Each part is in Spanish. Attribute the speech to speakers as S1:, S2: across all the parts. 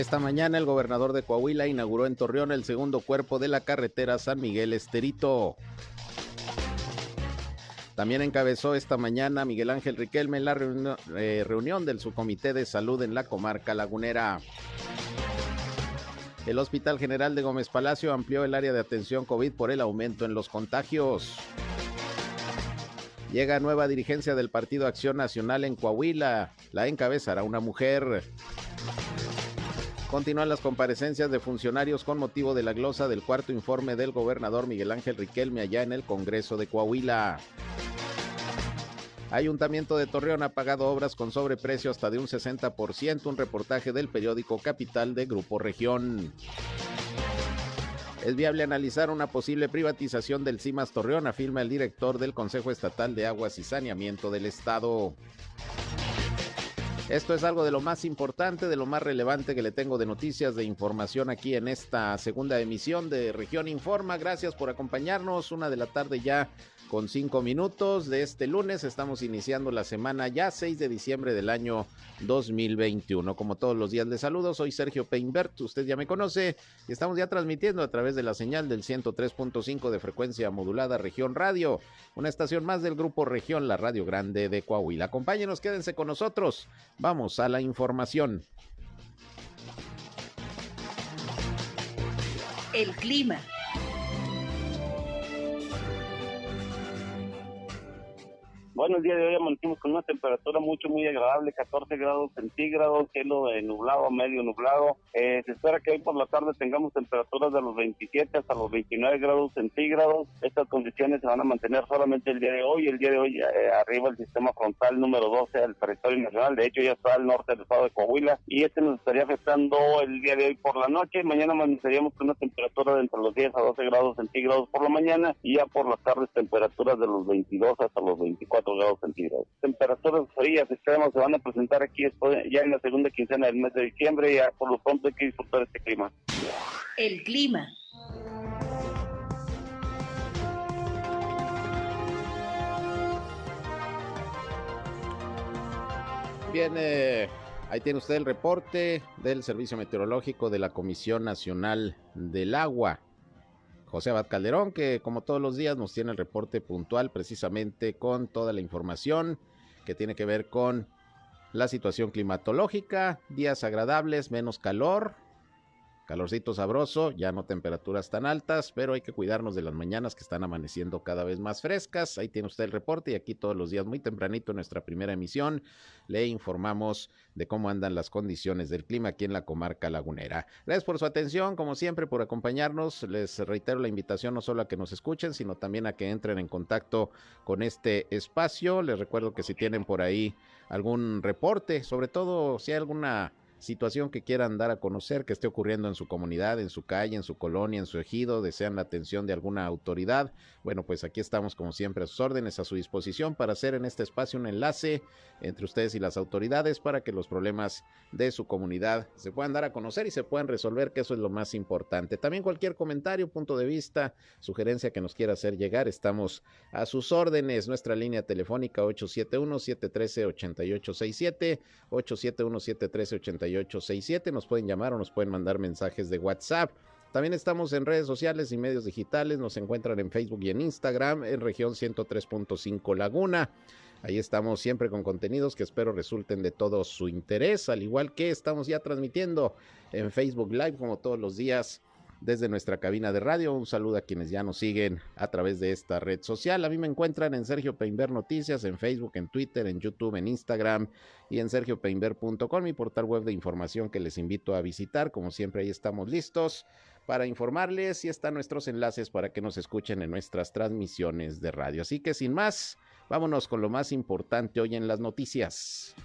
S1: Esta mañana el gobernador de Coahuila inauguró en Torreón el segundo cuerpo de la carretera San Miguel Esterito. También encabezó esta mañana Miguel Ángel Riquelme la eh, reunión del subcomité de salud en la comarca lagunera. El Hospital General de Gómez Palacio amplió el área de atención COVID por el aumento en los contagios. Llega nueva dirigencia del Partido Acción Nacional en Coahuila. La encabezará una mujer. Continúan las comparecencias de funcionarios con motivo de la glosa del cuarto informe del gobernador Miguel Ángel Riquelme allá en el Congreso de Coahuila. Ayuntamiento de Torreón ha pagado obras con sobreprecio hasta de un 60%, un reportaje del periódico Capital de Grupo Región. Es viable analizar una posible privatización del CIMAS Torreón, afirma el director del Consejo Estatal de Aguas y Saneamiento del Estado. Esto es algo de lo más importante, de lo más relevante que le tengo de noticias, de información aquí en esta segunda emisión de Región Informa. Gracias por acompañarnos. Una de la tarde ya con cinco minutos de este lunes. Estamos iniciando la semana ya 6 de diciembre del año 2021. Como todos los días, les saludo. Soy Sergio Peinbert. Usted ya me conoce y estamos ya transmitiendo a través de la señal del 103.5 de frecuencia modulada Región Radio, una estación más del grupo Región, la Radio Grande de Coahuila. Acompáñenos, quédense con nosotros. Vamos a la información.
S2: El clima.
S3: Bueno, el día de hoy amanecimos con una temperatura mucho, muy agradable, 14 grados centígrados, cielo nublado, medio nublado. Eh, se espera que hoy por la tarde tengamos temperaturas de los 27 hasta los 29 grados centígrados. Estas condiciones se van a mantener solamente el día de hoy. El día de hoy eh, arriba el sistema frontal número 12 del territorio nacional. De hecho, ya está al norte del estado de Coahuila y este nos estaría afectando el día de hoy por la noche. Mañana amaneceríamos con una temperatura de entre los 10 a 12 grados centígrados por la mañana y ya por las tardes temperaturas de los 22 hasta los 24 grados centígrados. Temperaturas frías extremas se van a presentar aquí ya en la segunda quincena del mes de diciembre y ya por lo pronto hay que disfrutar este clima.
S2: El clima.
S1: Bien, ahí tiene usted el reporte del Servicio Meteorológico de la Comisión Nacional del Agua. José Abad Calderón, que como todos los días nos tiene el reporte puntual precisamente con toda la información que tiene que ver con la situación climatológica, días agradables, menos calor, Calorcito sabroso, ya no temperaturas tan altas, pero hay que cuidarnos de las mañanas que están amaneciendo cada vez más frescas. Ahí tiene usted el reporte y aquí todos los días muy tempranito en nuestra primera emisión le informamos de cómo andan las condiciones del clima aquí en la comarca lagunera. Gracias por su atención, como siempre, por acompañarnos. Les reitero la invitación no solo a que nos escuchen, sino también a que entren en contacto con este espacio. Les recuerdo que si tienen por ahí algún reporte, sobre todo si hay alguna situación que quieran dar a conocer que esté ocurriendo en su comunidad, en su calle, en su colonia, en su ejido, desean la atención de alguna autoridad, bueno, pues aquí estamos como siempre a sus órdenes, a su disposición para hacer en este espacio un enlace entre ustedes y las autoridades para que los problemas de su comunidad se puedan dar a conocer y se puedan resolver, que eso es lo más importante. También cualquier comentario, punto de vista, sugerencia que nos quiera hacer llegar, estamos a sus órdenes. Nuestra línea telefónica 871-713-8867, 871-713-8867. Nos pueden llamar o nos pueden mandar mensajes de WhatsApp. También estamos en redes sociales y medios digitales. Nos encuentran en Facebook y en Instagram en región 103.5 Laguna. Ahí estamos siempre con contenidos que espero resulten de todo su interés, al igual que estamos ya transmitiendo en Facebook Live como todos los días desde nuestra cabina de radio. Un saludo a quienes ya nos siguen a través de esta red social. A mí me encuentran en Sergio Peinber Noticias, en Facebook, en Twitter, en YouTube, en Instagram y en sergiopeinber.com, mi portal web de información que les invito a visitar. Como siempre, ahí estamos listos para informarles y están nuestros enlaces para que nos escuchen en nuestras transmisiones de radio. Así que sin más, Vámonos con lo más importante hoy en las noticias.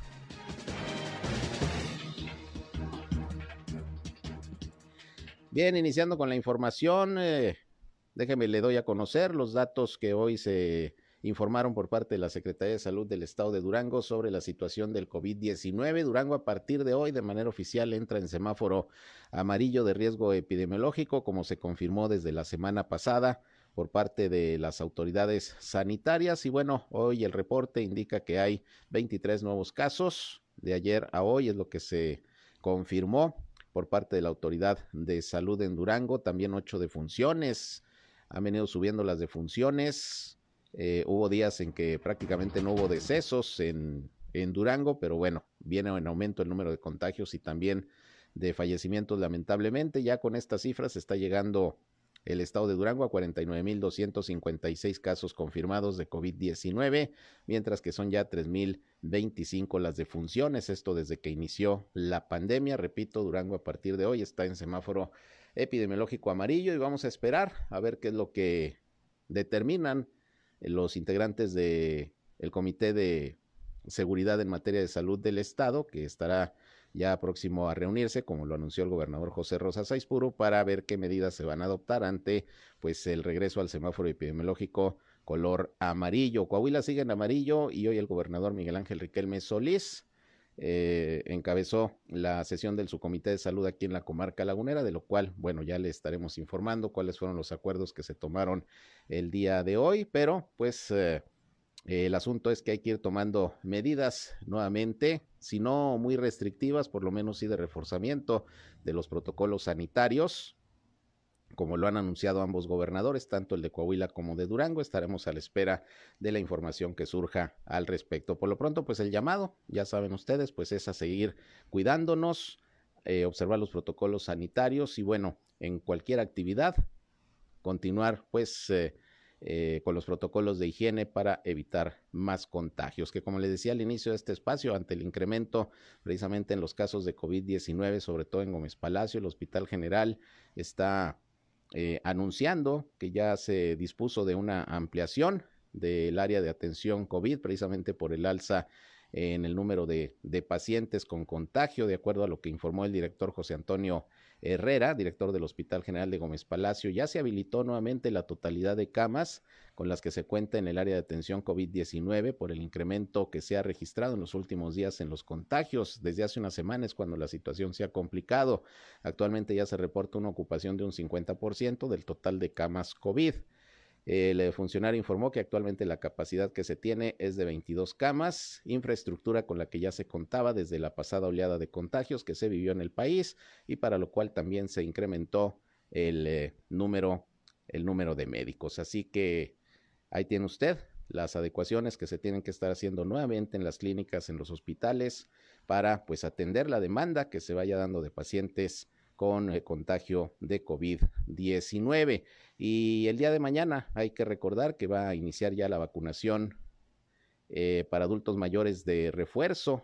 S1: Bien, iniciando con la información, eh, déjeme le doy a conocer los datos que hoy se informaron por parte de la Secretaría de Salud del Estado de Durango sobre la situación del COVID-19. Durango a partir de hoy de manera oficial entra en semáforo amarillo de riesgo epidemiológico, como se confirmó desde la semana pasada por parte de las autoridades sanitarias. Y bueno, hoy el reporte indica que hay 23 nuevos casos. De ayer a hoy es lo que se confirmó por parte de la Autoridad de Salud en Durango. También ocho defunciones. Han venido subiendo las defunciones. Eh, hubo días en que prácticamente no hubo decesos en, en Durango, pero bueno, viene en aumento el número de contagios y también de fallecimientos lamentablemente. Ya con estas cifras está llegando el estado de Durango a 49.256 casos confirmados de COVID-19, mientras que son ya 3.025 las defunciones, esto desde que inició la pandemia. Repito, Durango a partir de hoy está en semáforo epidemiológico amarillo y vamos a esperar a ver qué es lo que determinan los integrantes del el Comité de Seguridad en materia de salud del Estado, que estará ya próximo a reunirse, como lo anunció el gobernador José Rosa Saizpuro, para ver qué medidas se van a adoptar ante pues el regreso al semáforo epidemiológico color amarillo. Coahuila sigue en amarillo y hoy el gobernador Miguel Ángel Riquelme Solís eh, encabezó la sesión del subcomité de salud aquí en la comarca lagunera, de lo cual, bueno, ya le estaremos informando cuáles fueron los acuerdos que se tomaron el día de hoy, pero pues eh, el asunto es que hay que ir tomando medidas nuevamente, si no muy restrictivas, por lo menos sí de reforzamiento de los protocolos sanitarios, como lo han anunciado ambos gobernadores, tanto el de Coahuila como de Durango. Estaremos a la espera de la información que surja al respecto. Por lo pronto, pues el llamado, ya saben ustedes, pues es a seguir cuidándonos, eh, observar los protocolos sanitarios y bueno, en cualquier actividad, continuar pues eh, eh, con los protocolos de higiene para evitar más contagios, que como les decía al inicio de este espacio, ante el incremento precisamente en los casos de COVID-19, sobre todo en Gómez Palacio, el Hospital General está eh, anunciando que ya se dispuso de una ampliación del área de atención COVID, precisamente por el alza en el número de, pacientes con contagio, de acuerdo a lo que informó el director José Antonio Herrera, director del Hospital General de Gómez Palacio, ya se habilitó nuevamente la totalidad de camas con las que se cuenta en el área de atención COVID-19 por el incremento que se ha registrado en los últimos días en los contagios. Desde hace unas semanas cuando la situación se ha complicado. Actualmente ya se reporta una ocupación de un 50% del total de camas COVID. El funcionario informó que actualmente la capacidad que se tiene es de 22 camas, infraestructura con la que ya se contaba desde la pasada oleada de contagios que se vivió en el país y para lo cual también se incrementó el eh, número el número de médicos. Así que ahí tiene usted las adecuaciones que se tienen que estar haciendo nuevamente en las clínicas, en los hospitales para pues atender la demanda que se vaya dando de pacientes con el contagio de COVID-19. Y el día de mañana hay que recordar que va a iniciar ya la vacunación eh, para adultos mayores de refuerzo.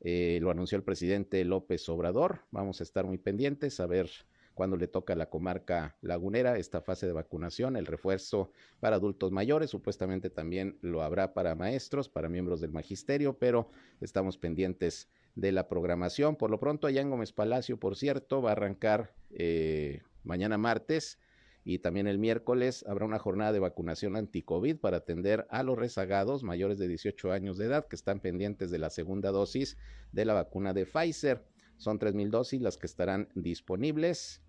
S1: Eh, lo anunció el presidente López Obrador. Vamos a estar muy pendientes a ver cuándo le toca a la comarca lagunera esta fase de vacunación, el refuerzo para adultos mayores. Supuestamente también lo habrá para maestros, para miembros del magisterio, pero estamos pendientes de la programación. Por lo pronto, allá en Gómez Palacio, por cierto, va a arrancar eh, mañana martes y también el miércoles habrá una jornada de vacunación anti-COVID para atender a los rezagados mayores de 18 años de edad que están pendientes de la segunda dosis de la vacuna de Pfizer. Son 3.000 dosis las que estarán disponibles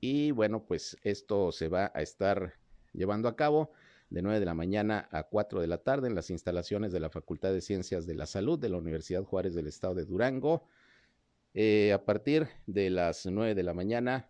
S1: y bueno, pues esto se va a estar llevando a cabo de 9 de la mañana a 4 de la tarde en las instalaciones de la Facultad de Ciencias de la Salud de la Universidad Juárez del Estado de Durango. Eh, a partir de las 9 de la mañana,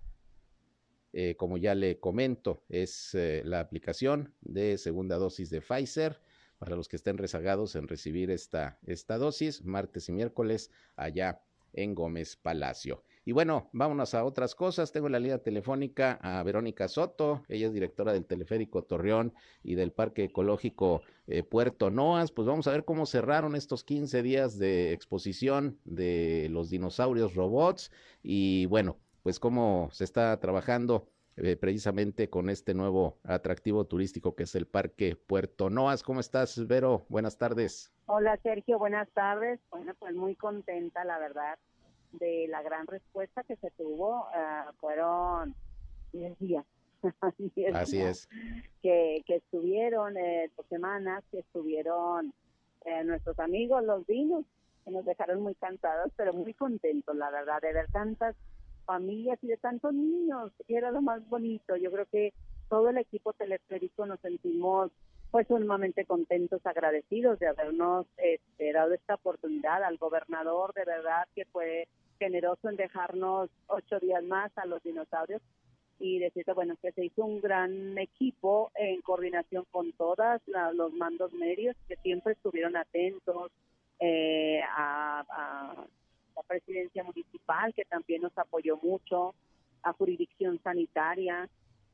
S1: eh, como ya le comento, es eh, la aplicación de segunda dosis de Pfizer para los que estén rezagados en recibir esta, esta dosis, martes y miércoles allá en Gómez Palacio. Y bueno, vámonos a otras cosas. Tengo la línea telefónica a Verónica Soto, ella es directora del Teleférico Torreón y del Parque Ecológico eh, Puerto Noas. Pues vamos a ver cómo cerraron estos 15 días de exposición de los dinosaurios robots y bueno, pues cómo se está trabajando eh, precisamente con este nuevo atractivo turístico que es el Parque Puerto Noas. ¿Cómo estás, Vero? Buenas tardes.
S4: Hola, Sergio. Buenas tardes. Bueno, pues muy contenta, la verdad de la gran respuesta que se tuvo uh, fueron 10 días.
S1: Así es.
S4: Que, que estuvieron eh, dos semanas, que estuvieron eh, nuestros amigos, los vinos, que nos dejaron muy cansados, pero muy contentos, la verdad, de ver tantas familias y de tantos niños, que era lo más bonito. Yo creo que todo el equipo teleférico nos sentimos pues sumamente contentos, agradecidos de habernos este, dado esta oportunidad al gobernador, de verdad que fue generoso en dejarnos ocho días más a los dinosaurios y decirte, bueno, que se hizo un gran equipo en coordinación con todas los mandos medios que siempre estuvieron atentos eh, a, a la presidencia municipal, que también nos apoyó mucho, a jurisdicción sanitaria,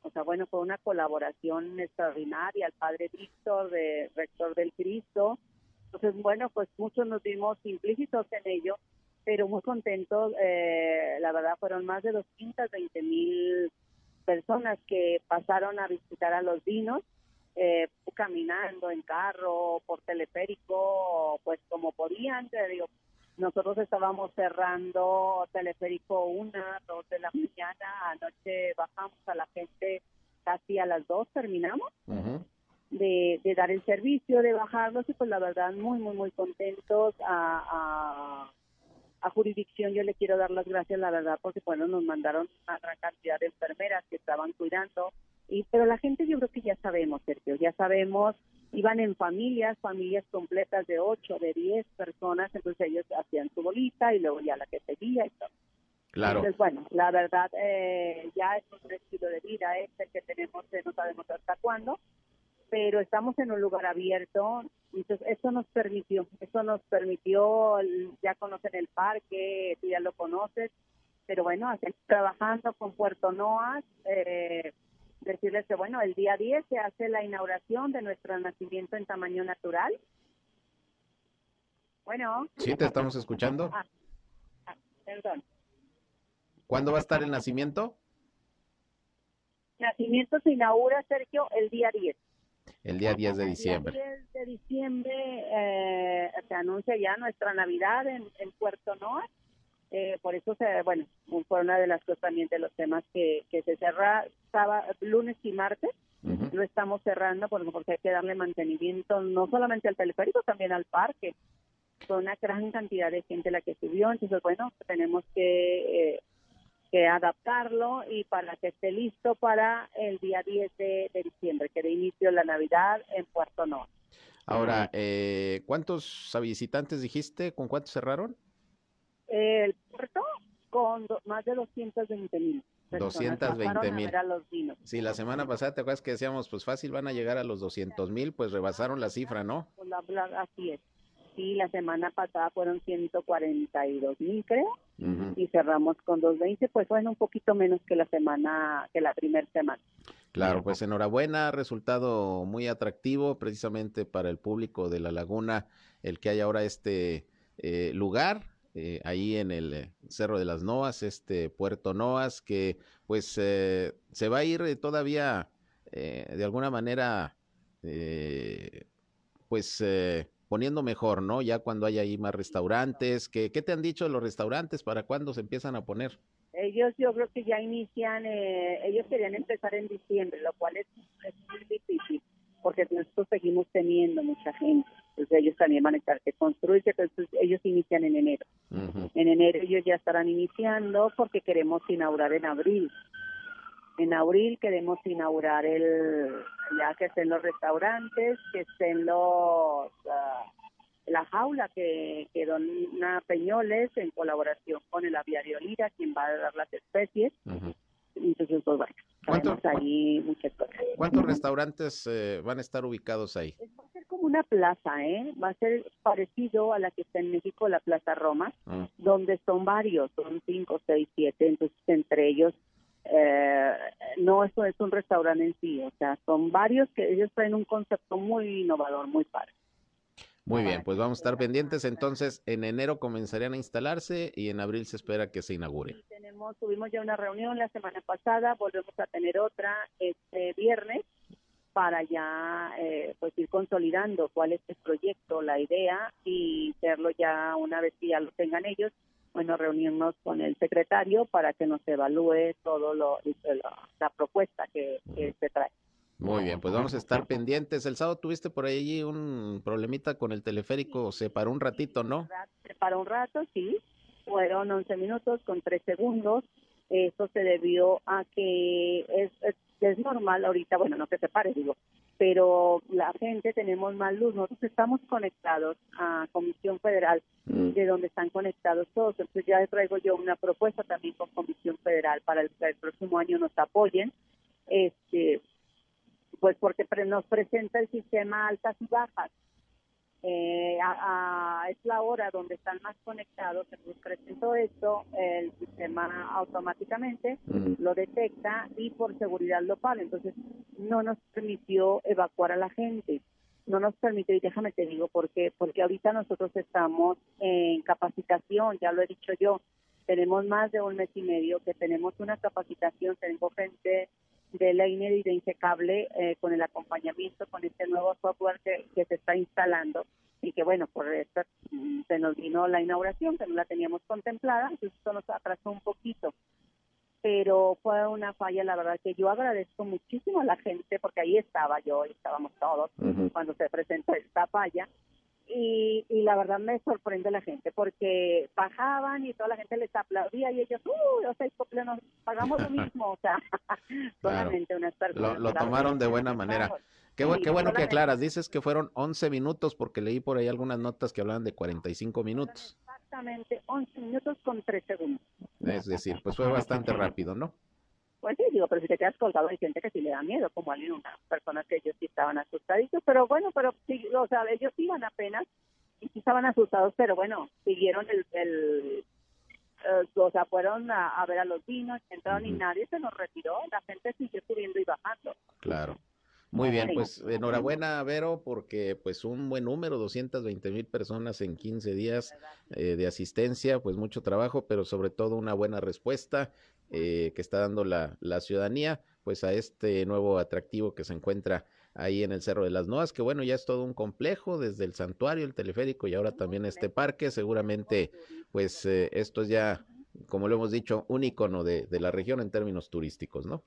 S4: o sea, bueno, fue una colaboración extraordinaria, el padre Víctor, de rector del Cristo. Entonces, bueno, pues muchos nos vimos implícitos en ello, pero muy contentos. Eh, la verdad, fueron más de 220 mil personas que pasaron a visitar a los vinos, eh, caminando en carro, por teleférico, pues como podían, te digo, nosotros estábamos cerrando teleférico una, dos de la mañana, anoche bajamos a la gente casi a las dos, terminamos de, dar el servicio, de bajarlos y pues la verdad muy, muy, muy contentos. A, a, jurisdicción. Yo le quiero dar las gracias, la verdad, porque bueno, nos mandaron una gran cantidad de enfermeras que estaban cuidando, y pero la gente yo creo que ya sabemos, Sergio, ya sabemos iban en familias, familias completas de 8, de 10 personas, entonces ellos hacían su bolita y luego ya la que seguía y todo.
S1: Claro.
S4: Entonces, bueno, la verdad, eh, ya es un estilo de vida este que tenemos, no sabemos hasta cuándo, pero estamos en un lugar abierto, entonces eso nos permitió, eso nos permitió, ya conocen el parque, tú ya lo conoces, pero bueno, trabajando con Puerto Noas, eh, decirles que, bueno, el día 10 se hace la inauguración de nuestro nacimiento en tamaño natural. Bueno.
S1: Sí, te estamos escuchando.
S4: Ah, ah, perdón.
S1: ¿Cuándo va a estar el nacimiento?
S4: Nacimiento se inaugura, Sergio, el día 10.
S1: El día 10 de diciembre.
S4: El 10 de diciembre eh, se anuncia ya nuestra Navidad en, en Puerto Noa eh, por eso, se, bueno, fue una de las cosas también de los temas que, que se cerra lunes y martes. Lo estamos cerrando porque, porque hay que darle mantenimiento no solamente al teleférico, también al parque. Fue una gran cantidad de gente la que subió, entonces, bueno, tenemos que, eh, que adaptarlo y para que esté listo para el día 10 de, diciembre, que de inicio la Navidad en Puerto Norte.
S1: Ahora, eh, ¿cuántos visitantes dijiste? ¿Con cuántos cerraron?
S4: El puerto con más de 220 mil.
S1: 220 mil. Sí, la semana pasada, ¿te acuerdas que decíamos, pues fácil van a llegar a los 200 mil? Pues rebasaron la cifra, ¿no?
S4: Pues así es. Sí, la semana pasada fueron 142 mil, creo, y cerramos con 220, pues bueno, un poquito menos que la semana, que la primera semana.
S1: Claro, pues enhorabuena, resultado muy atractivo precisamente para el público de La Laguna, el que hay ahora este eh, lugar eh, ahí en el eh, Cerro de las Noas, este Puerto Noas, que pues eh, se va a ir todavía de alguna manera pues poniendo mejor, ¿no? Ya cuando haya ahí más restaurantes, ¿qué, ¿qué te han dicho los restaurantes para cuándo se empiezan a poner?
S4: Ellos yo creo que ya inician, ellos querían empezar en diciembre, lo cual es, es muy difícil porque nosotros seguimos teniendo mucha gente. Entonces ellos también van a estar que construirse, entonces ellos inician en enero. En enero ellos ya estarán iniciando porque queremos inaugurar en abril. En abril queremos inaugurar el, ya que estén los restaurantes, que estén los, ah, la jaula que, que dona Peñoles en colaboración con el aviario Lira, quien va a dar las especies. Entonces, pues bueno, ¿Cuántos, ahí muchas cosas.
S1: ¿Cuántos restaurantes eh, van a estar ubicados ahí?
S4: Va a ser como una plaza, ¿eh? Va a ser parecido a la que está en México, la Plaza Roma, ah. donde son varios, son cinco, seis, siete, entonces entre ellos eh, no eso es un restaurante en sí, o sea, son varios que ellos traen un concepto muy innovador, muy padre.
S1: Muy bien, pues vamos a estar pendientes. Entonces, en enero comenzarían a instalarse y en abril se espera que se inaugure.
S4: tenemos, tuvimos ya una reunión la semana pasada, volvemos a tener otra este viernes para ya eh, pues ir consolidando cuál es el proyecto, la idea y hacerlo ya una vez que ya lo tengan ellos, bueno, reunirnos con el secretario para que nos evalúe todo lo, la, propuesta que, se trae.
S1: Muy bien, pues vamos a estar pendientes. El sábado tuviste por ahí un problemita con el teleférico, se paró un ratito, ¿no?
S4: Se paró un rato, sí. Fueron 11 minutos con 3 segundos. Eso se debió a que es, es, es normal ahorita, bueno, no que se pare, digo, pero la gente tenemos más luz. Nosotros estamos conectados a Comisión Federal, mm. de donde están conectados todos. Entonces ya traigo yo una propuesta también con Comisión Federal para el, el próximo año nos apoyen, este, pues porque nos presenta el sistema altas y bajas. Eh, es la hora donde están más conectados, entonces presento esto, el sistema automáticamente lo detecta y por seguridad lo para. Entonces no nos permitió evacuar a la gente, no nos permitió, y déjame te digo por qué, porque ahorita nosotros estamos en capacitación, ya lo he dicho yo, tenemos más de un mes y medio que tenemos una capacitación, tengo gente de la y de Insecable eh, con el acompañamiento con este nuevo software que, se está instalando y que bueno, por esto mm, se nos vino la inauguración, que no la teníamos contemplada, entonces esto nos atrasó un poquito. Pero fue una falla, la verdad que yo agradezco muchísimo a la gente, porque ahí estaba yo, y estábamos todos cuando se presentó esta falla, y, y la verdad me sorprende la gente porque bajaban y toda la gente les aplaudía y ellos, uy, o sea, nos pagamos lo mismo, o sea, solamente unas personas.
S1: Lo, tomaron de buena manera. Qué, qué bueno que aclaras, dices que fueron 11 minutos porque leí por ahí algunas notas que hablaban de 45 minutos.
S4: Exactamente, 11 minutos con 3 segundos.
S1: Es decir, pues fue bastante rápido, ¿no?
S4: Pues sí, digo, pero si te quedas colgado hay gente que sí le da miedo, como alguien, una persona que ellos sí estaban asustaditos, pero bueno, pero sí, o sea, ellos iban apenas y sí estaban asustados, pero bueno, siguieron el, el eh, o sea, fueron a, ver a los vinos, entraron y nadie se nos retiró, la gente siguió subiendo y bajando.
S1: Claro. Muy bien, pues enhorabuena, Vero, porque pues un buen número, 220 mil personas en 15 días eh, de asistencia, pues mucho trabajo, pero sobre todo una buena respuesta eh, que está dando la, la ciudadanía, pues a este nuevo atractivo que se encuentra ahí en el Cerro de las Noas, que bueno, ya es todo un complejo, desde el santuario, el teleférico y ahora también este parque, seguramente pues eh, esto es ya, como lo hemos dicho, un icono de, de la región en términos turísticos, ¿no?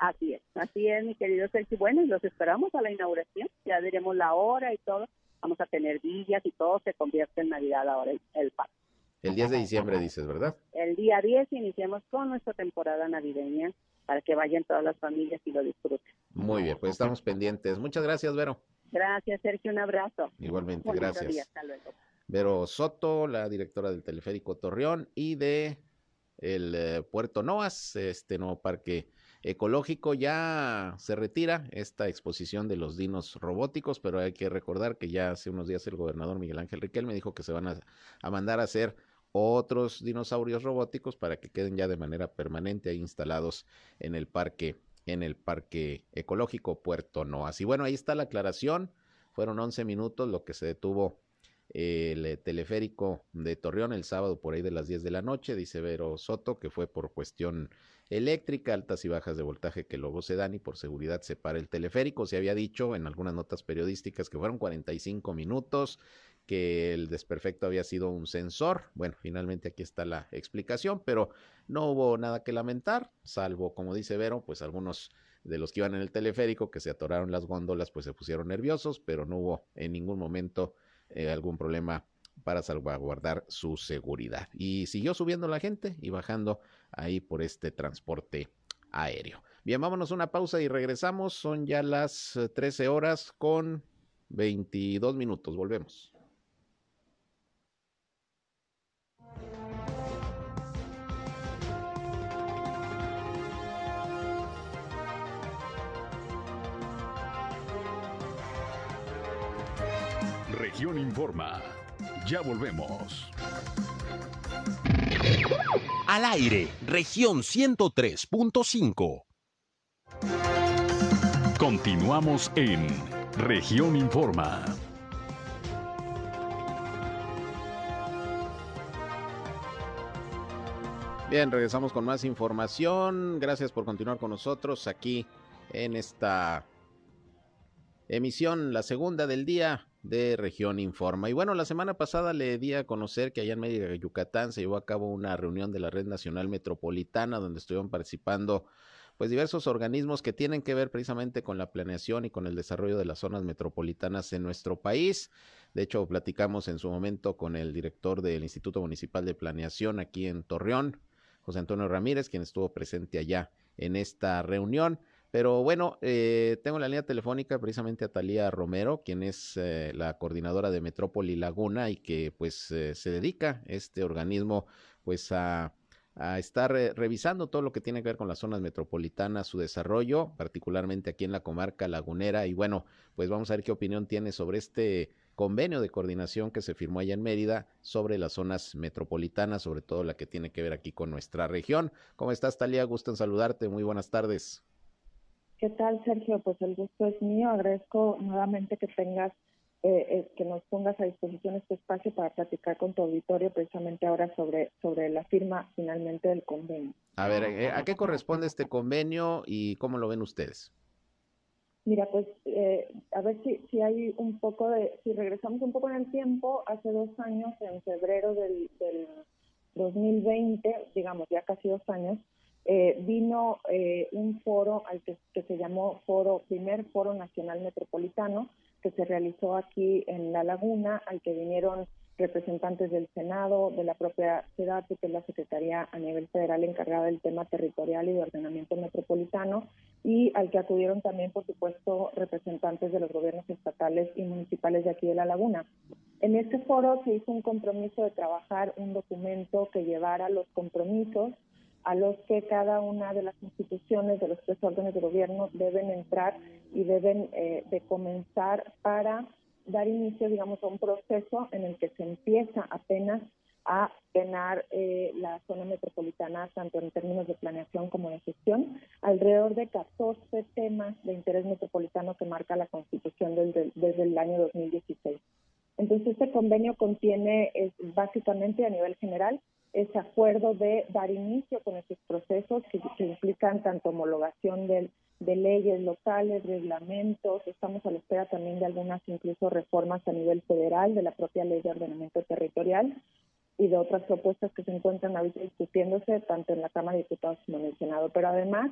S4: Así es, así es, mi querido Sergio. Bueno, los esperamos a la inauguración, ya diremos la hora y todo. Vamos a tener villas y todo se convierte en Navidad ahora el, parque.
S1: El 10 de diciembre dices, ¿verdad?
S4: El día 10 iniciamos con nuestra temporada navideña para que vayan todas las familias y lo disfruten.
S1: Muy bien, pues estamos pendientes. Muchas gracias, Vero.
S4: Gracias, Sergio. Un abrazo.
S1: Igualmente, gracias. hasta luego. Vero Soto, la directora del Teleférico Torreón y de el eh, Puerto Noas, este nuevo parque ecológico ya se retira esta exposición de los dinos robóticos, pero hay que recordar que ya hace unos días el gobernador Miguel Ángel Riquel me dijo que se van a, mandar a hacer otros dinosaurios robóticos para que queden ya de manera permanente instalados en el parque en el parque ecológico Puerto Noas. Y bueno, ahí está la aclaración. Fueron 11 minutos lo que se detuvo el teleférico de Torreón el sábado por ahí de las 10 de la noche, dice Vero Soto, que fue por cuestión eléctrica, altas y bajas de voltaje que luego se dan y por seguridad se para el teleférico. Se había dicho en algunas notas periodísticas que fueron 45 minutos, que el desperfecto había sido un sensor. Bueno, finalmente aquí está la explicación, pero no hubo nada que lamentar, salvo, como dice Vero, pues algunos de los que iban en el teleférico que se atoraron las góndolas, pues se pusieron nerviosos, pero no hubo en ningún momento eh, algún problema para salvaguardar su seguridad. Y siguió subiendo la gente y bajando ahí por este transporte aéreo. Bien, vámonos una pausa y regresamos. Son ya las 13 eh, horas con 22 minutos. Volvemos.
S5: Región Informa. Ya volvemos.
S6: Al aire, región 103.5.
S5: Continuamos en región Informa.
S1: Bien, regresamos con más información. Gracias por continuar con nosotros aquí en esta emisión, la segunda del día de Región Informa. Y bueno, la semana pasada le di a conocer que allá en Mérida, Yucatán, se llevó a cabo una reunión de la Red Nacional Metropolitana donde estuvieron participando pues diversos organismos que tienen que ver precisamente con la planeación y con el desarrollo de las zonas metropolitanas en nuestro país. De hecho, platicamos en su momento con el director del Instituto Municipal de Planeación aquí en Torreón, José Antonio Ramírez, quien estuvo presente allá en esta reunión. Pero bueno, eh, tengo la línea telefónica precisamente a Talía Romero, quien es eh, la coordinadora de Metrópoli Laguna y que pues eh, se dedica este organismo pues a, a estar revisando todo lo que tiene que ver con las zonas metropolitanas, su desarrollo, particularmente aquí en la comarca lagunera. Y bueno, pues vamos a ver qué opinión tiene sobre este convenio de coordinación que se firmó allá en Mérida sobre las zonas metropolitanas, sobre todo la que tiene que ver aquí con nuestra región. ¿Cómo estás, Talía? Gusto en saludarte. Muy buenas tardes.
S7: ¿Qué tal, Sergio? Pues el gusto es mío. Agradezco nuevamente que tengas, eh, eh, que nos pongas a disposición este espacio para platicar con tu auditorio precisamente ahora sobre, sobre la firma finalmente del convenio.
S1: A ver, eh, ¿a qué corresponde este convenio y cómo lo ven ustedes?
S7: Mira, pues a ver si, si hay un poco de, si regresamos un poco en el tiempo, hace dos años, en febrero del, del 2020, digamos ya casi dos años, eh, vino eh, un foro al que, se llamó foro primer foro nacional metropolitano que se realizó aquí en la laguna al que vinieron representantes del Senado, de la propia ciudad, que es la Secretaría a nivel federal encargada del tema territorial y de ordenamiento metropolitano, y al que acudieron también, por supuesto, representantes de los gobiernos estatales y municipales de aquí de la laguna. En este foro se hizo un compromiso de trabajar un documento que llevara los compromisos a los que cada una de las instituciones de los tres órdenes de gobierno deben entrar y deben eh, de comenzar para dar inicio, digamos, a un proceso en el que se empieza apenas a penar eh, la zona metropolitana, tanto en términos de planeación como de gestión, alrededor de 14 temas de interés metropolitano que marca la Constitución desde, desde el año 2016. Entonces, este convenio contiene es, básicamente a nivel general ese acuerdo de dar inicio con esos procesos que, implican tanto homologación de, leyes locales, reglamentos, estamos a la espera también de algunas incluso reformas a nivel federal de la propia ley de ordenamiento territorial y de otras propuestas que se encuentran ahorita discutiéndose tanto en la Cámara de Diputados como en el Senado. Pero además,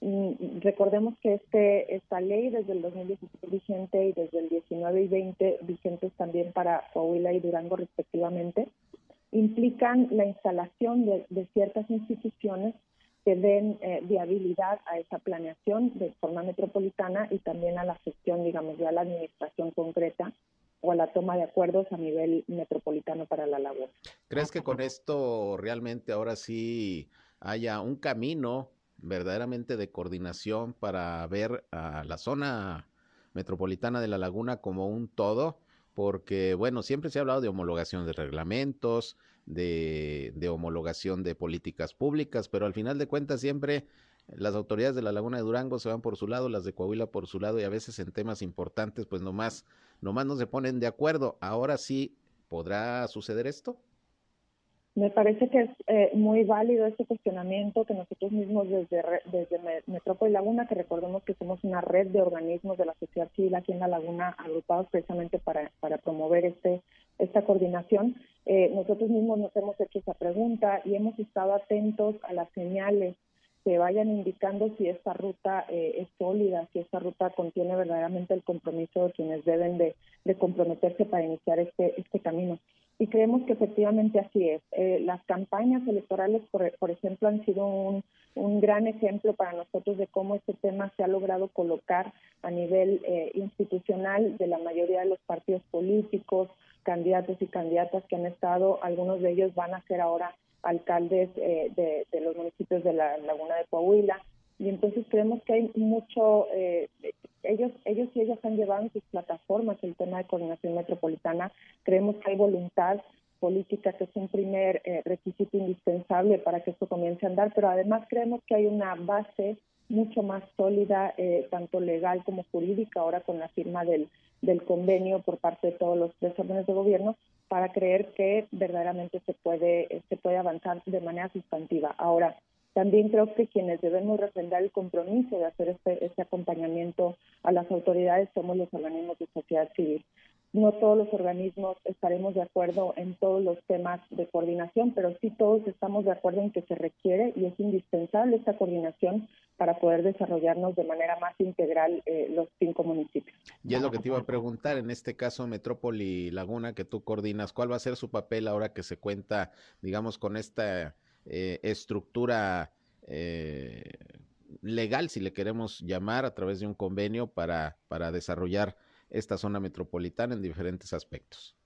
S7: mm, recordemos que este esta ley desde el 2017 vigente y desde el 19 y 20 vigentes también para Coahuila y Durango respectivamente, implican la instalación de, ciertas instituciones que den eh, viabilidad a esa planeación de forma metropolitana y también a la gestión, digamos, ya a la administración concreta o a la toma de acuerdos a nivel metropolitano para la labor.
S1: ¿Crees que con esto realmente ahora sí haya un camino verdaderamente de coordinación para ver a la zona metropolitana de la laguna como un todo? porque, bueno, siempre se ha hablado de homologación de reglamentos, de, homologación de políticas públicas, pero al final de cuentas siempre las autoridades de la Laguna de Durango se van por su lado, las de Coahuila por su lado, y a veces en temas importantes, pues nomás, nomás no se ponen de acuerdo. Ahora sí, ¿podrá suceder esto?
S7: Me parece que es eh, muy válido este cuestionamiento que nosotros mismos desde, desde Metrópoli Laguna, que recordemos que somos una red de organismos de la sociedad civil aquí en la Laguna, agrupados precisamente para, para promover este esta coordinación, eh, nosotros mismos nos hemos hecho esa pregunta y hemos estado atentos a las señales que vayan indicando si esta ruta eh, es sólida, si esta ruta contiene verdaderamente el compromiso de quienes deben de, de comprometerse para iniciar este, este camino y creemos que efectivamente así es. Eh, las campañas electorales, por, por, ejemplo, han sido un, un, gran ejemplo para nosotros de cómo este tema se ha logrado colocar a nivel eh, institucional de la mayoría de los partidos políticos, candidatos y candidatas que han estado, algunos de ellos van a ser ahora alcaldes eh, de, los municipios de la Laguna de Coahuila. Y entonces creemos que hay mucho, ellos, ellos y ellas han llevado en sus plataformas el tema de coordinación metropolitana. Creemos que hay voluntad política, que es un primer eh, requisito indispensable para que esto comience a andar, pero además creemos que hay una base mucho más sólida, eh, tanto legal como jurídica, ahora con la firma del, del convenio por parte de todos los tres órdenes de gobierno, para creer que verdaderamente se puede, se puede avanzar de manera sustantiva. Ahora, también creo que quienes debemos refrendar el compromiso de hacer este, este acompañamiento a las autoridades somos los organismos de sociedad civil. No todos los organismos estaremos de acuerdo en todos los temas de coordinación, pero sí todos estamos de acuerdo en que se requiere y es indispensable esta coordinación para poder desarrollarnos de manera más integral eh, los cinco municipios.
S1: Y es lo que te iba a preguntar, en este caso Metrópoli Laguna que tú coordinas, ¿cuál va a ser su papel ahora que se cuenta, digamos, con esta eh, estructura eh, legal, si le queremos llamar, a través de un convenio para, para desarrollar esta zona metropolitana en diferentes aspectos?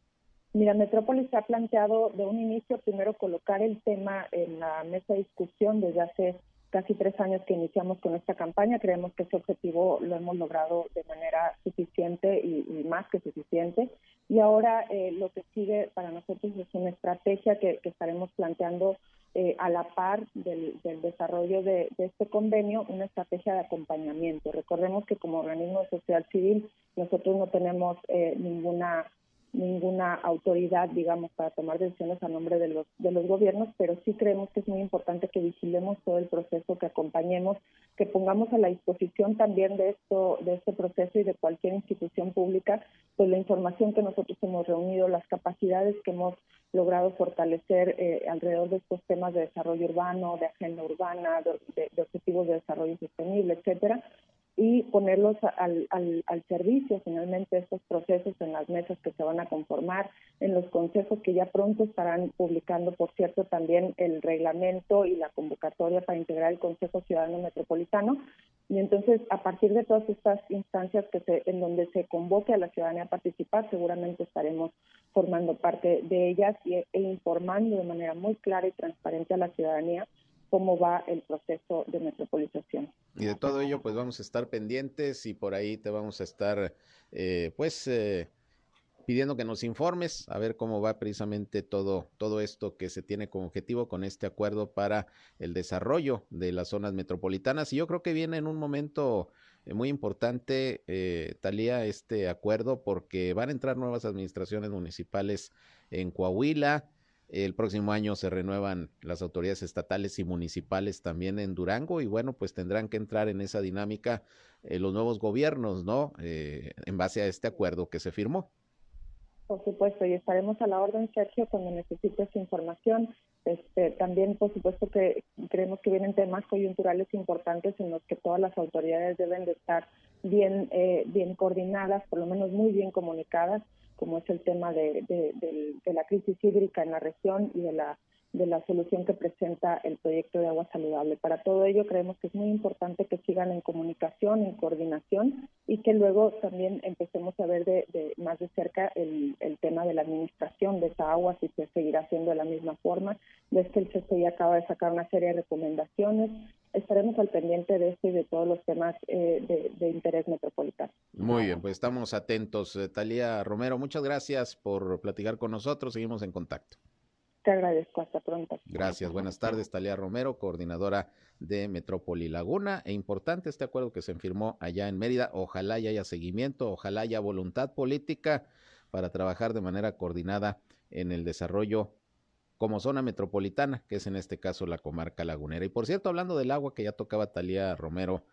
S7: Mira, Metrópolis ha planteado de un inicio primero colocar el tema en la mesa de discusión desde hace casi tres años que iniciamos con esta campaña. Creemos que ese objetivo lo hemos logrado de manera suficiente y, más que suficiente. Y ahora eh, lo que sigue para nosotros es una estrategia que, estaremos planteando eh, a la par del, desarrollo de, este convenio, una estrategia de acompañamiento. Recordemos que como organismo de sociedad civil nosotros no tenemos eh, ninguna ninguna autoridad, digamos, para tomar decisiones a nombre de los, de los gobiernos, pero sí creemos que es muy importante que vigilemos todo el proceso, que acompañemos, que pongamos a la disposición también de esto, de este proceso y de cualquier institución pública, pues la información que nosotros hemos reunido, las capacidades que hemos logrado fortalecer eh, alrededor de estos temas de desarrollo urbano, de agenda urbana, de, de objetivos de desarrollo sostenible, etcétera, y ponerlos al, al, al, servicio finalmente estos procesos en las mesas que se van a conformar, en los consejos que ya pronto estarán publicando, por cierto, también el reglamento y la convocatoria para integrar el Consejo Ciudadano Metropolitano. Y entonces, a partir de todas estas instancias que se, en donde se convoque a la ciudadanía a participar, seguramente estaremos formando parte de ellas y, e informando de manera muy clara y transparente a la ciudadanía cómo va el proceso de metropolización.
S1: Y de todo ello, pues vamos a estar pendientes y por ahí te vamos a estar, eh, pues, eh, pidiendo que nos informes a ver cómo va precisamente todo, todo esto que se tiene como objetivo con este acuerdo para el desarrollo de las zonas metropolitanas. Y yo creo que viene en un momento eh, muy importante, eh, Talía, este acuerdo, porque van a entrar nuevas administraciones municipales en Coahuila. El próximo año se renuevan las autoridades estatales y municipales también en Durango y bueno, pues tendrán que entrar en esa dinámica eh, los nuevos gobiernos, ¿no? Eh, en base a este acuerdo que se firmó.
S7: Por supuesto, y estaremos a la orden, Sergio, cuando necesites información. Este, también, por supuesto, que creemos que vienen temas coyunturales importantes en los que todas las autoridades deben de estar bien, eh, bien coordinadas, por lo menos muy bien comunicadas como es el tema de, de, la crisis hídrica en la región y de la, de la solución que presenta el proyecto de agua saludable. Para todo ello creemos que es muy importante que sigan en comunicación, en coordinación y que luego también empecemos a ver de, más de cerca el, el, tema de la administración de esa agua, si se seguirá haciendo de la misma forma. Ves que el CCI acaba de sacar una serie de recomendaciones estaremos al pendiente de este y de todos los temas eh, de, interés metropolitano.
S1: Muy bien, pues estamos atentos. Eh, Talía Romero, muchas gracias por platicar con nosotros. Seguimos en contacto.
S7: Te agradezco, hasta pronto.
S1: Gracias, buenas tardes. Talía Romero, coordinadora de Metrópoli Laguna. E importante este acuerdo que se firmó allá en Mérida. Ojalá haya seguimiento, ojalá haya voluntad política para trabajar de manera coordinada en el desarrollo como zona metropolitana, que es en este caso la comarca lagunera. Y por cierto, hablando del agua que ya tocaba Talía Romero,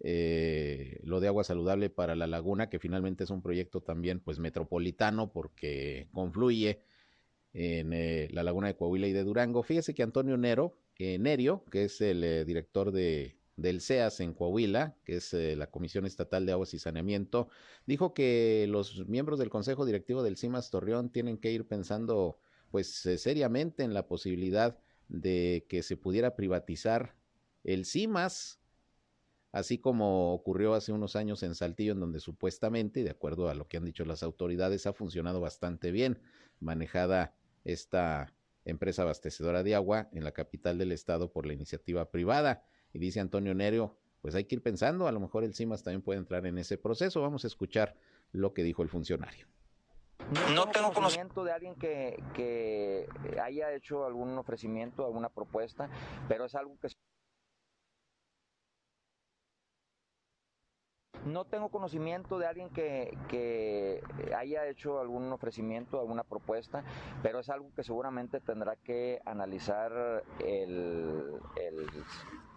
S1: eh, lo de agua saludable para la laguna, que finalmente es un proyecto también pues metropolitano porque confluye en eh, la laguna de Coahuila y de Durango. Fíjese que Antonio Nero, eh, Nerio, que es el director de, del CEAS en Coahuila, que es la Comisión Estatal de Aguas y Saneamiento, dijo que los miembros del Consejo Directivo del CIMAS Torreón tienen que ir pensando pues eh, seriamente en la posibilidad de que se pudiera privatizar el CIMAS, así como ocurrió hace unos años en Saltillo, en donde supuestamente, de acuerdo a lo que han dicho las autoridades, ha funcionado bastante bien manejada esta empresa abastecedora de agua en la capital del estado por la iniciativa privada. Y dice Antonio Nerio, pues hay que ir pensando, a lo mejor el CIMAS también puede entrar en ese proceso. Vamos a escuchar lo que dijo el funcionario.
S8: No, tengo conocimiento de alguien que, que haya hecho algún ofrecimiento, alguna propuesta, pero es algo que No tengo conocimiento de alguien que, que haya hecho algún ofrecimiento, alguna propuesta, pero es algo que seguramente tendrá que analizar el, el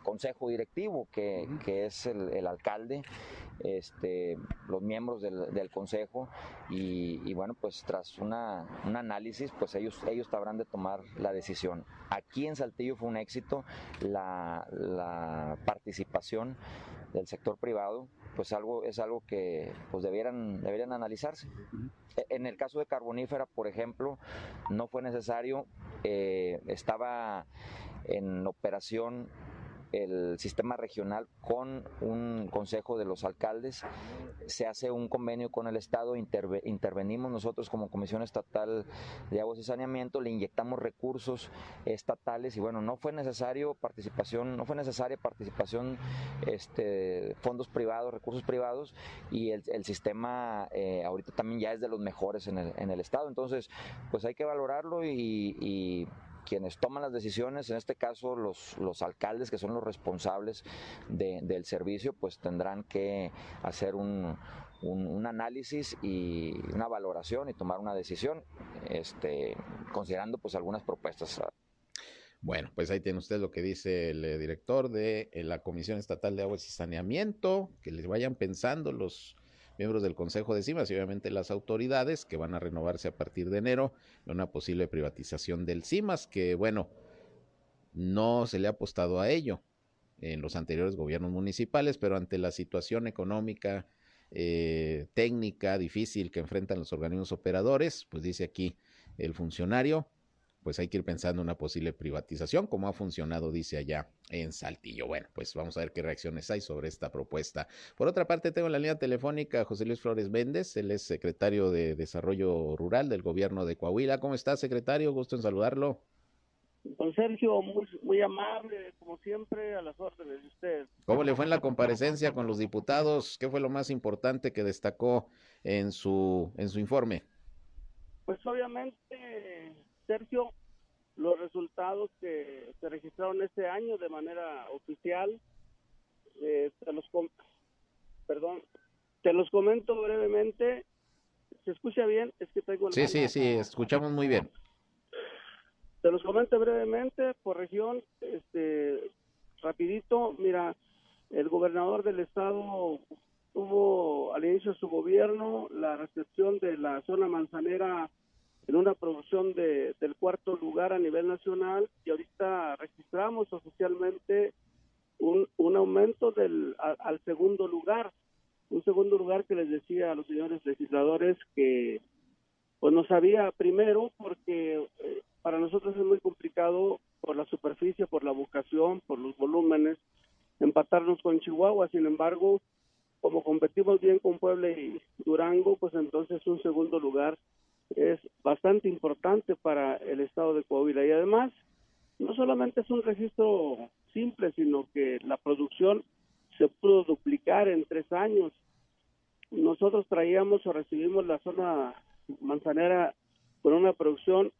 S8: consejo directivo, que, que es el, el, alcalde, este, los miembros del, del consejo, y, y, bueno, pues tras una, un análisis, pues ellos, ellos habrán de tomar la decisión. Aquí en Saltillo fue un éxito la, la participación del sector privado, pues algo es algo que pues debieran deberían analizarse. En el caso de carbonífera, por ejemplo, no fue necesario, eh, estaba en operación el sistema regional con un consejo de los alcaldes, se hace un convenio con el Estado, interve, intervenimos nosotros como Comisión Estatal de Aguas y Saneamiento, le inyectamos recursos estatales y bueno, no fue necesario participación, no fue necesaria participación, este, fondos privados, recursos privados y el, sistema eh, ahorita también ya es de los mejores en el, Estado, entonces pues hay que valorarlo y quienes toman las decisiones, en este caso los, los alcaldes que son los responsables de, del servicio, pues tendrán que hacer un, un, un, análisis y una valoración y tomar una decisión, este, considerando pues algunas propuestas.
S1: Bueno, pues ahí tiene usted lo que dice el eh, director de eh, la Comisión Estatal de Aguas y Saneamiento, que les vayan pensando los miembros del Consejo de CIMAS y obviamente las autoridades que van a renovarse a partir de enero en una posible privatización del CIMAS, que bueno, no se le ha apostado a ello en los anteriores gobiernos municipales, pero ante la situación económica, eh, técnica, difícil que enfrentan los organismos operadores, pues dice aquí el funcionario, pues hay que ir pensando en una posible privatización, como ha funcionado, dice allá en Saltillo. Bueno, pues vamos a ver qué reacciones hay sobre esta propuesta. Por otra parte, tengo en la línea telefónica a José Luis Flores Méndez, él es secretario de Desarrollo Rural del gobierno de Coahuila. ¿Cómo está, secretario? Gusto en saludarlo.
S9: Don Sergio, muy, muy amable, como siempre, a las órdenes de usted.
S1: ¿Cómo le fue en la comparecencia con los diputados? ¿Qué fue lo más importante que destacó en su, en su informe?
S9: Pues obviamente, Sergio, los resultados que se registraron este año de manera oficial, eh, te los perdón, te los comento brevemente. ¿Se escucha bien? Es que tengo el
S1: Sí, sí, sí, escuchamos muy bien.
S9: Te los comento brevemente por región, este rapidito, mira, el gobernador del estado tuvo al inicio de su gobierno la recepción de la zona manzanera en una producción de, del cuarto lugar a nivel nacional y ahorita registramos oficialmente un, un aumento del, a, al segundo lugar, un segundo lugar que les decía a los señores legisladores que pues no sabía primero porque eh, para nosotros es muy complicado por la superficie, por la vocación, por los volúmenes, empatarnos con Chihuahua, sin embargo, como competimos bien con Puebla y Durango, pues entonces un segundo lugar es bastante importante para el estado de Coahuila y además no solamente es un registro simple, sino que la producción se pudo duplicar en tres años. Nosotros traíamos o recibimos la zona manzanera con una producción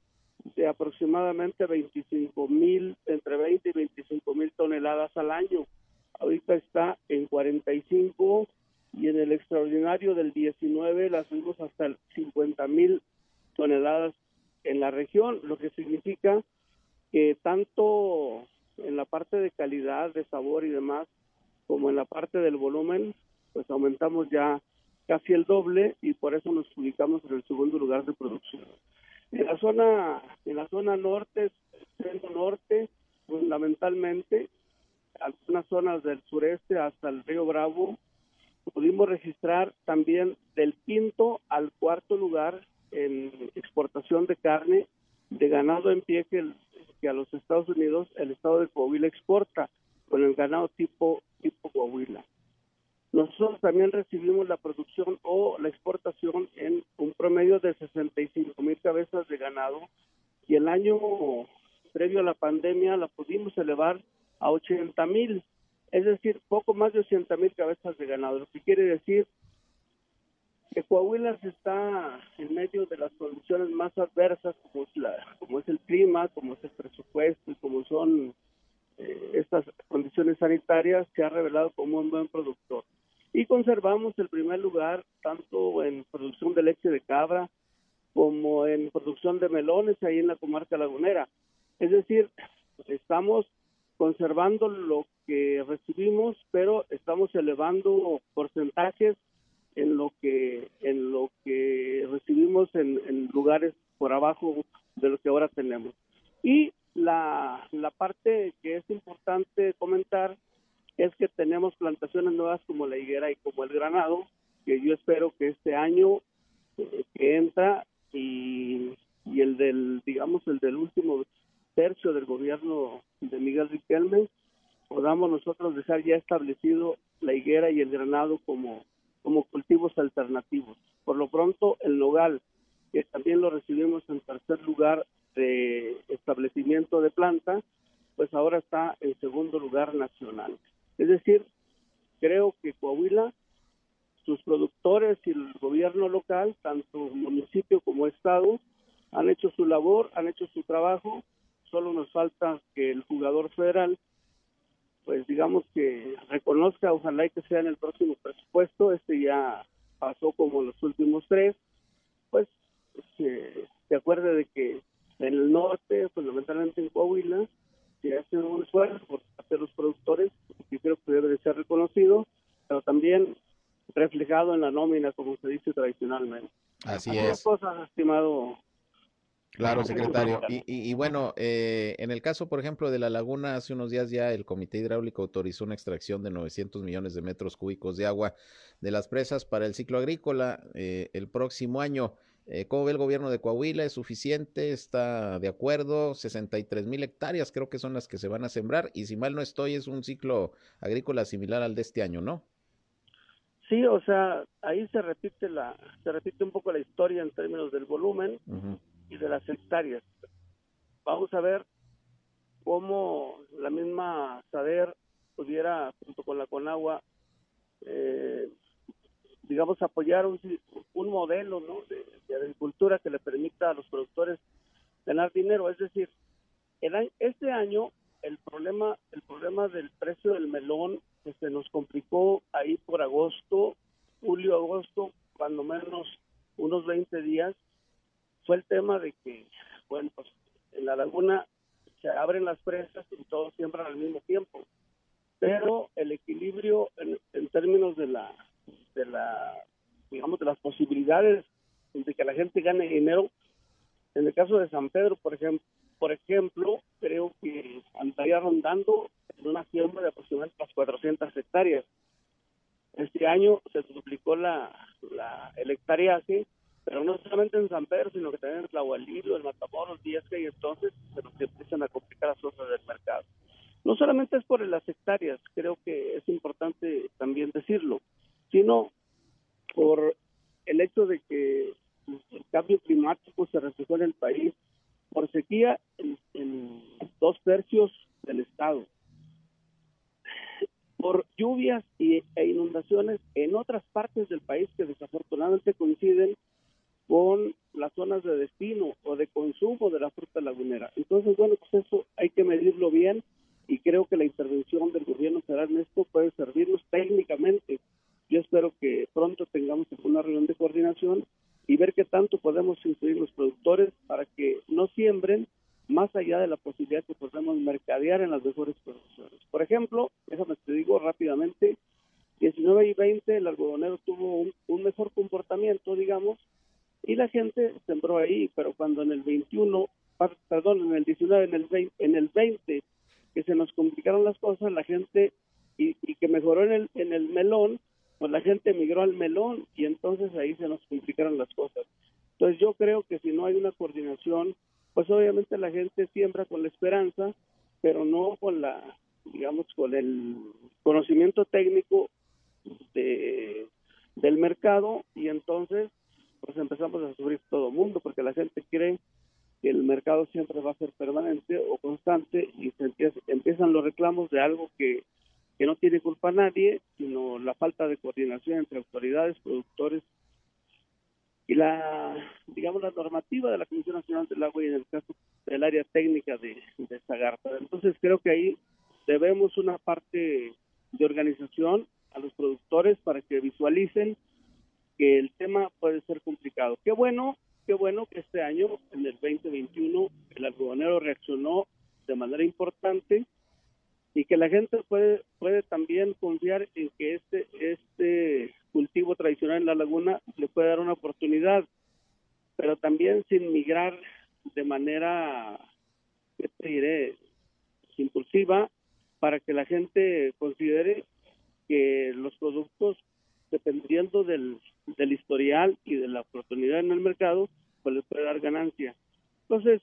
S9: de aproximadamente 25 mil, entre 20 y 25 mil toneladas al año. Ahorita está en 45 y en el extraordinario del 19 la subimos hasta 50 mil toneladas en la región, lo que significa que tanto en la parte de calidad, de sabor y demás, como en la parte del volumen, pues aumentamos ya casi el doble y por eso nos ubicamos en el segundo lugar de producción. En la zona, en la zona norte, centro norte, fundamentalmente, algunas zonas del sureste hasta el río Bravo, pudimos registrar también del quinto al cuarto lugar en exportación de carne de ganado en pie que, el, que a los Estados Unidos el estado de Coahuila exporta con el ganado tipo tipo Coahuila. Nosotros también recibimos la producción o la exportación en un promedio de 65 mil cabezas de ganado y el año previo a la pandemia la pudimos elevar a 80 mil, es decir, poco más de 80 mil cabezas de ganado, lo que quiere decir que Coahuila está en medio de las condiciones más adversas como es, la, como es el clima, como es el presupuesto y como son eh, estas condiciones sanitarias, se ha revelado como un buen productor. y conservamos el primer lugar tanto en producción de leche de cabra como en producción de melones ahí en la comarca lagunera. Es decir, estamos conservando lo que recibimos, pero estamos elevando porcentajes en lo que en lo que recibimos en, en lugares por abajo de lo que ahora tenemos. Y la, la parte que es importante comentar es que tenemos plantaciones nuevas como la higuera y como el granado, que yo espero que este año eh, que entra y, y el del, digamos, el del último tercio del gobierno de Miguel Riquelme, podamos nosotros dejar ya establecido la higuera y el granado como, como cultivos alternativos. Por lo pronto, el nogal, que también lo recibimos en tercer lugar de establecimiento de planta, pues ahora está en segundo lugar nacional. Es decir, creo que Coahuila, sus productores y el gobierno local, tanto municipio como estado, han hecho su labor, han hecho su trabajo, solo nos falta que el jugador federal, pues digamos que reconozca, ojalá y que sea en el próximo presupuesto, este ya pasó como los últimos tres, pues se, se acuerde de que en el norte, fundamentalmente en Coahuila, se hace un esfuerzo por hacer los productores, que creo que debe de ser reconocido, pero también reflejado en la nómina, como se dice tradicionalmente.
S1: Así es.
S9: cosas, estimado
S1: Claro, secretario. Y, y, y bueno, eh, en el caso, por ejemplo, de la laguna, hace unos días ya el Comité Hidráulico autorizó una extracción de 900 millones de metros cúbicos de agua de las presas para el ciclo agrícola eh, el próximo año. Eh, ¿Cómo ve el gobierno de Coahuila? ¿Es suficiente? ¿Está de acuerdo? 63 mil hectáreas creo que son las que se van a sembrar y si mal no estoy es un ciclo agrícola similar al de este año, ¿no?
S9: Sí, o sea, ahí se repite la se repite un poco la historia en términos del volumen uh -huh. Y de las hectáreas. Vamos a ver cómo la misma SADER pudiera, junto con la CONAGUA, eh, digamos, apoyar un, un modelo ¿no? de, agricultura que le permita a los productores ganar dinero. Es decir, el, este año el problema, el problema del precio del melón que se nos complicó ahí por agosto, julio, agosto, cuando menos unos 20 días, fue el tema de que, bueno, pues en la laguna se abren las presas y todos siembran al mismo tiempo. Pero el equilibrio en, términos de la de la, digamos, de las posibilidades de que la gente gane dinero. En el caso de San Pedro, por ejemplo, por ejemplo, creo que andaría rondando en una siembra de aproximadamente las 400 hectáreas. Este año se duplicó la, la, el hectareaje, pero no solamente en San Pedro, sino que también en Tlahualilo, en Matamoros, Viesca, y entonces se nos empiezan a complicar las cosas del mercado. No solamente es por las hectáreas, creo que es importante también decirlo sino por el hecho de que el cambio climático se reflejó en el país por sequía en, dos tercios del estado, por lluvias y, e inundaciones en otras partes del país que desafortunadamente coinciden con las zonas de destino o de consumo de la fruta lagunera. Entonces, bueno, pues eso hay que medirlo bien y creo que la intervención del gobierno federal en esto puede servirnos técnicamente yo espero que pronto tengamos una reunión de coordinación y ver qué tanto podemos incluir los productores para que no siembren más allá de la posibilidad que podamos mercadear en las mejores producciones. Por ejemplo, déjame te digo rápidamente, 19 y 20 el algodonero tuvo un, un mejor comportamiento, digamos, y la gente sembró ahí, pero cuando en el 21, perdón, en el 19, en el 20, en el 20 que se nos complicaron las cosas, la gente y, y que mejoró en el, en el melón, pues la gente emigró al melón y entonces ahí se nos complicaron las cosas. Entonces yo creo que si no hay una coordinación, pues obviamente la gente siembra con la esperanza, pero no con la, digamos, con el conocimiento técnico de, del mercado y entonces pues empezamos a sufrir todo mundo porque la gente cree que el mercado siempre va a ser permanente o constante y se empieza, empiezan los reclamos de algo que que no tiene culpa nadie, sino la falta de coordinación entre autoridades, productores y la, digamos, la normativa de la Comisión Nacional del Agua y en el caso del área técnica de, de Zagarpa. Entonces creo que ahí debemos una parte de organización a los productores para que visualicen que el tema puede ser complicado. Qué bueno, qué bueno que este año, en el 2021, el algodonero reaccionó de manera importante y que la gente puede puede también confiar en que este este cultivo tradicional en la laguna le puede dar una oportunidad, pero también sin migrar de manera, ¿qué te diré?, impulsiva, para que la gente considere que los productos, dependiendo del, del historial y de la oportunidad en el mercado, pues les puede dar ganancia. Entonces,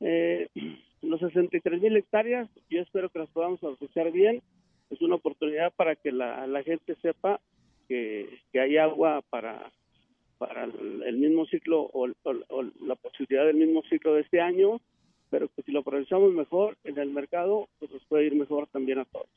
S9: eh, los 63 mil hectáreas, yo espero que las podamos asociar bien. Es una oportunidad para que la, gente sepa que hay agua para, para el mismo ciclo o, la posibilidad del mismo ciclo de este año, pero que si lo aprovechamos mejor en el mercado, pues nos puede ir mejor también a todos.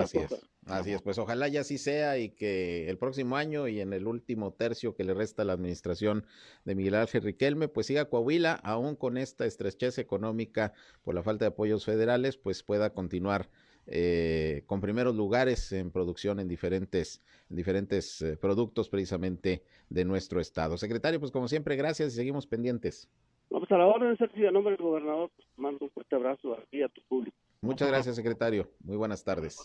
S1: Así es, así es, pues ojalá ya así sea y que el próximo año y en el último tercio que le resta a la administración de Miguel Ángel Riquelme, pues siga Coahuila, aún con esta estrechez económica por la falta de apoyos federales, pues pueda continuar eh, con primeros lugares en producción en diferentes, diferentes eh, productos precisamente de nuestro estado. Secretario, pues como siempre, gracias y seguimos pendientes.
S9: Vamos a la orden, Sergio, a nombre del gobernador, pues, mando un fuerte abrazo a ti y a tu público.
S1: Muchas gracias, secretario. Muy buenas tardes.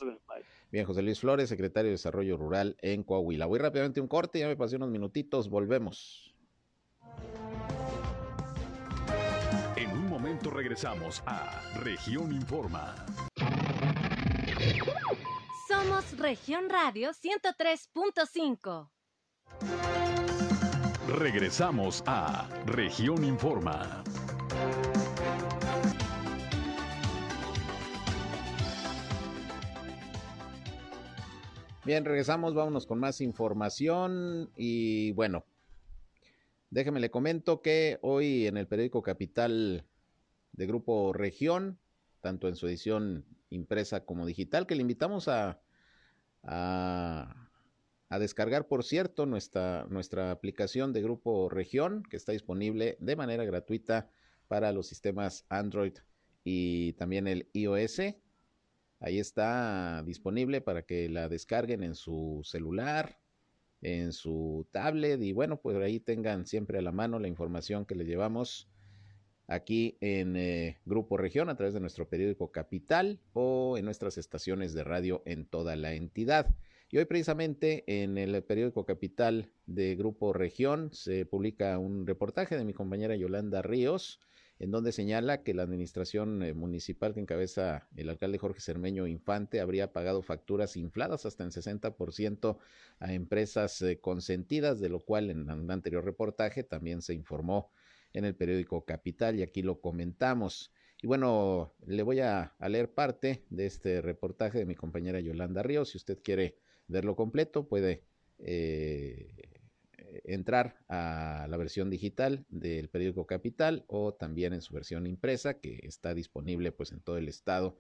S1: Bien, José Luis Flores, secretario de Desarrollo Rural en Coahuila. Voy rápidamente un corte, ya me pasé unos minutitos, volvemos.
S5: En un momento regresamos a Región Informa.
S10: Somos Región Radio 103.5.
S5: Regresamos a Región Informa.
S1: Bien, regresamos, vámonos con más información y bueno, déjeme le comento que hoy en el periódico Capital de Grupo Región, tanto en su edición impresa como digital, que le invitamos a, a, descargar, por cierto, nuestra, nuestra aplicación de Grupo Región, que está disponible de manera gratuita para los sistemas Android y también el iOS. Ahí está disponible para que la descarguen en su celular, en su tablet y bueno, pues ahí tengan siempre a la mano la información que le llevamos aquí en eh, Grupo Región a través de nuestro periódico Capital o en nuestras estaciones de radio en toda la entidad. Y hoy precisamente en el periódico Capital de Grupo Región se publica un reportaje de mi compañera Yolanda Ríos, en donde señala que la administración eh, municipal que encabeza el alcalde Jorge Cermeño Infante habría pagado facturas infladas hasta en 60% a empresas eh, consentidas, de lo cual en un anterior reportaje también se informó en el periódico Capital y aquí lo comentamos. Y bueno, le voy a, leer parte de este reportaje de mi compañera Yolanda Ríos. Si usted quiere verlo completo, puede eh, entrar a la versión digital del periódico Capital o también en su versión impresa que está disponible pues en todo el estado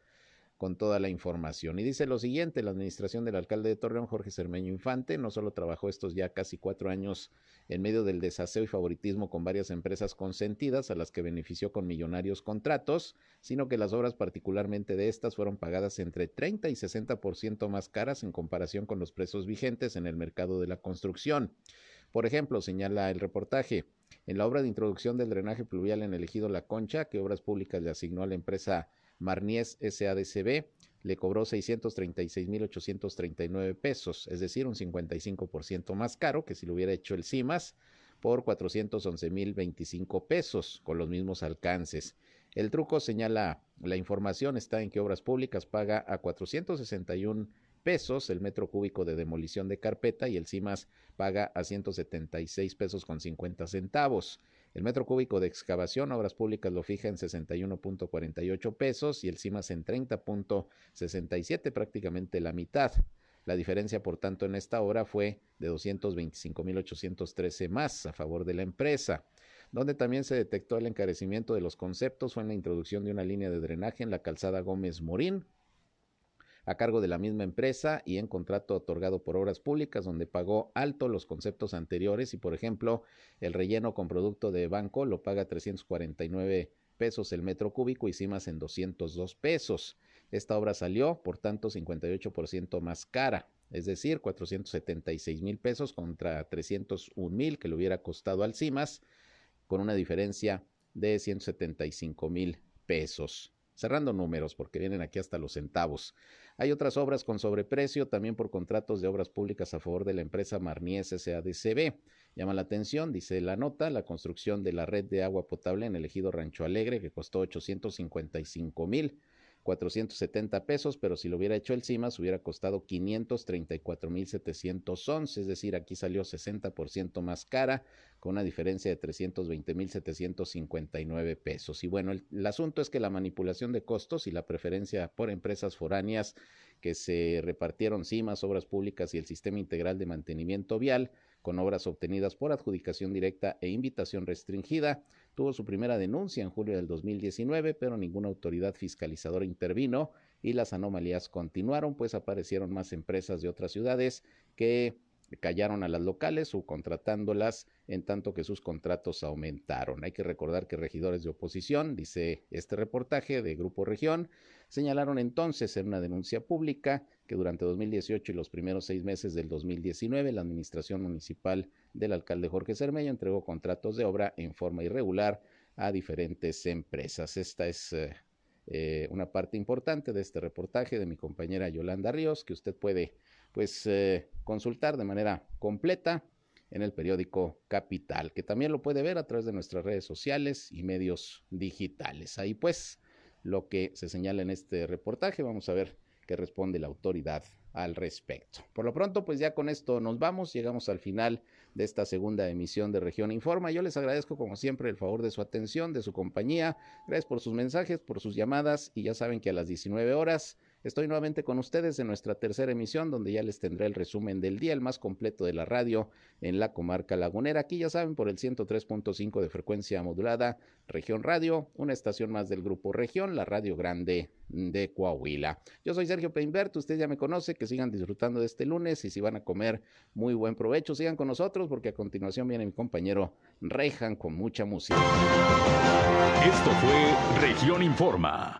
S1: con toda la información. Y dice lo siguiente, la administración del alcalde de Torreón, Jorge Cermeño Infante, no solo trabajó estos ya casi cuatro años en medio del desaseo y favoritismo con varias empresas consentidas a las que benefició con millonarios contratos, sino que las obras particularmente de estas fueron pagadas entre 30 y 60% más caras en comparación con los precios vigentes en el mercado de la construcción. Por ejemplo, señala el reportaje, en la obra de introducción del drenaje pluvial en el ejido La Concha, que Obras Públicas le asignó a la empresa Marnies SADCB le cobró 636.839 pesos, es decir, un 55% más caro que si lo hubiera hecho el CIMAS por 411.025 pesos con los mismos alcances. El truco señala la información está en que Obras Públicas paga a 461 pesos el metro cúbico de demolición de carpeta y el CIMAS paga a 176 pesos con 50 centavos. El metro cúbico de excavación, obras públicas lo fija en 61.48 pesos y el CIMAS en 30.67, prácticamente la mitad. La diferencia, por tanto, en esta obra fue de 225.813 más a favor de la empresa. Donde también se detectó el encarecimiento de los conceptos fue en la introducción de una línea de drenaje en la calzada Gómez Morín, a cargo de la misma empresa y en contrato otorgado por obras públicas donde pagó alto los conceptos anteriores y por ejemplo el relleno con producto de banco lo paga 349 pesos el metro cúbico y CIMAS en 202 pesos. Esta obra salió, por tanto, 58% más cara. es decir, 476 mil pesos contra 301 mil que le hubiera costado al CIMAS, con una diferencia de 175 mil pesos. Cerrando números, porque vienen aquí hasta los centavos. Hay otras obras con sobreprecio, también por contratos de obras públicas a favor de la empresa Marnies SADCB. Llama la atención, dice la nota, la construcción de la red de agua potable en el ejido Rancho Alegre, que costó 855 mil 470 pesos, pero si lo hubiera hecho el CIMAS hubiera costado 534.711, es decir, aquí salió 60% más cara, con una diferencia de 320.759 pesos. Y bueno, el, el asunto es que la manipulación de costos y la preferencia por empresas foráneas que se repartieron CIMAS, obras públicas y el sistema integral de mantenimiento vial, con obras obtenidas por adjudicación directa e invitación restringida, tuvo su primera denuncia en julio del 2019, pero ninguna autoridad fiscalizadora intervino y las anomalías continuaron, pues aparecieron más empresas de otras ciudades que callaron a las locales subcontratándolas en tanto que sus contratos aumentaron. Hay que recordar que regidores de oposición, dice este reportaje de Grupo Región, señalaron entonces en una denuncia pública que durante 2018 y los primeros seis meses del 2019 la administración municipal del alcalde Jorge Cermeño entregó contratos de obra en forma irregular a diferentes empresas. Esta es eh, eh, una parte importante de este reportaje de mi compañera Yolanda Ríos que usted puede pues eh, consultar de manera completa en el periódico Capital, que también lo puede ver a través de nuestras redes sociales y medios digitales. Ahí pues lo que se señala en este reportaje, vamos a ver qué responde la autoridad al respecto. Por lo pronto, pues ya con esto nos vamos, llegamos al final de esta segunda emisión de Región Informa. Yo les agradezco como siempre el favor de su atención, de su compañía. Gracias por sus mensajes, por sus llamadas y ya saben que a las 19 horas Estoy nuevamente con ustedes en nuestra tercera emisión, donde ya les tendré el resumen del día, el más completo de la radio en la comarca lagunera. Aquí ya saben, por el 103.5 de frecuencia modulada, Región Radio, una estación más del grupo Región, la Radio Grande de Coahuila. Yo soy Sergio Peinbert, usted ya me conoce, que sigan disfrutando de este lunes y si van a comer, muy buen provecho, sigan con nosotros porque a continuación viene mi compañero Rejan con mucha música.
S5: Esto fue Región Informa.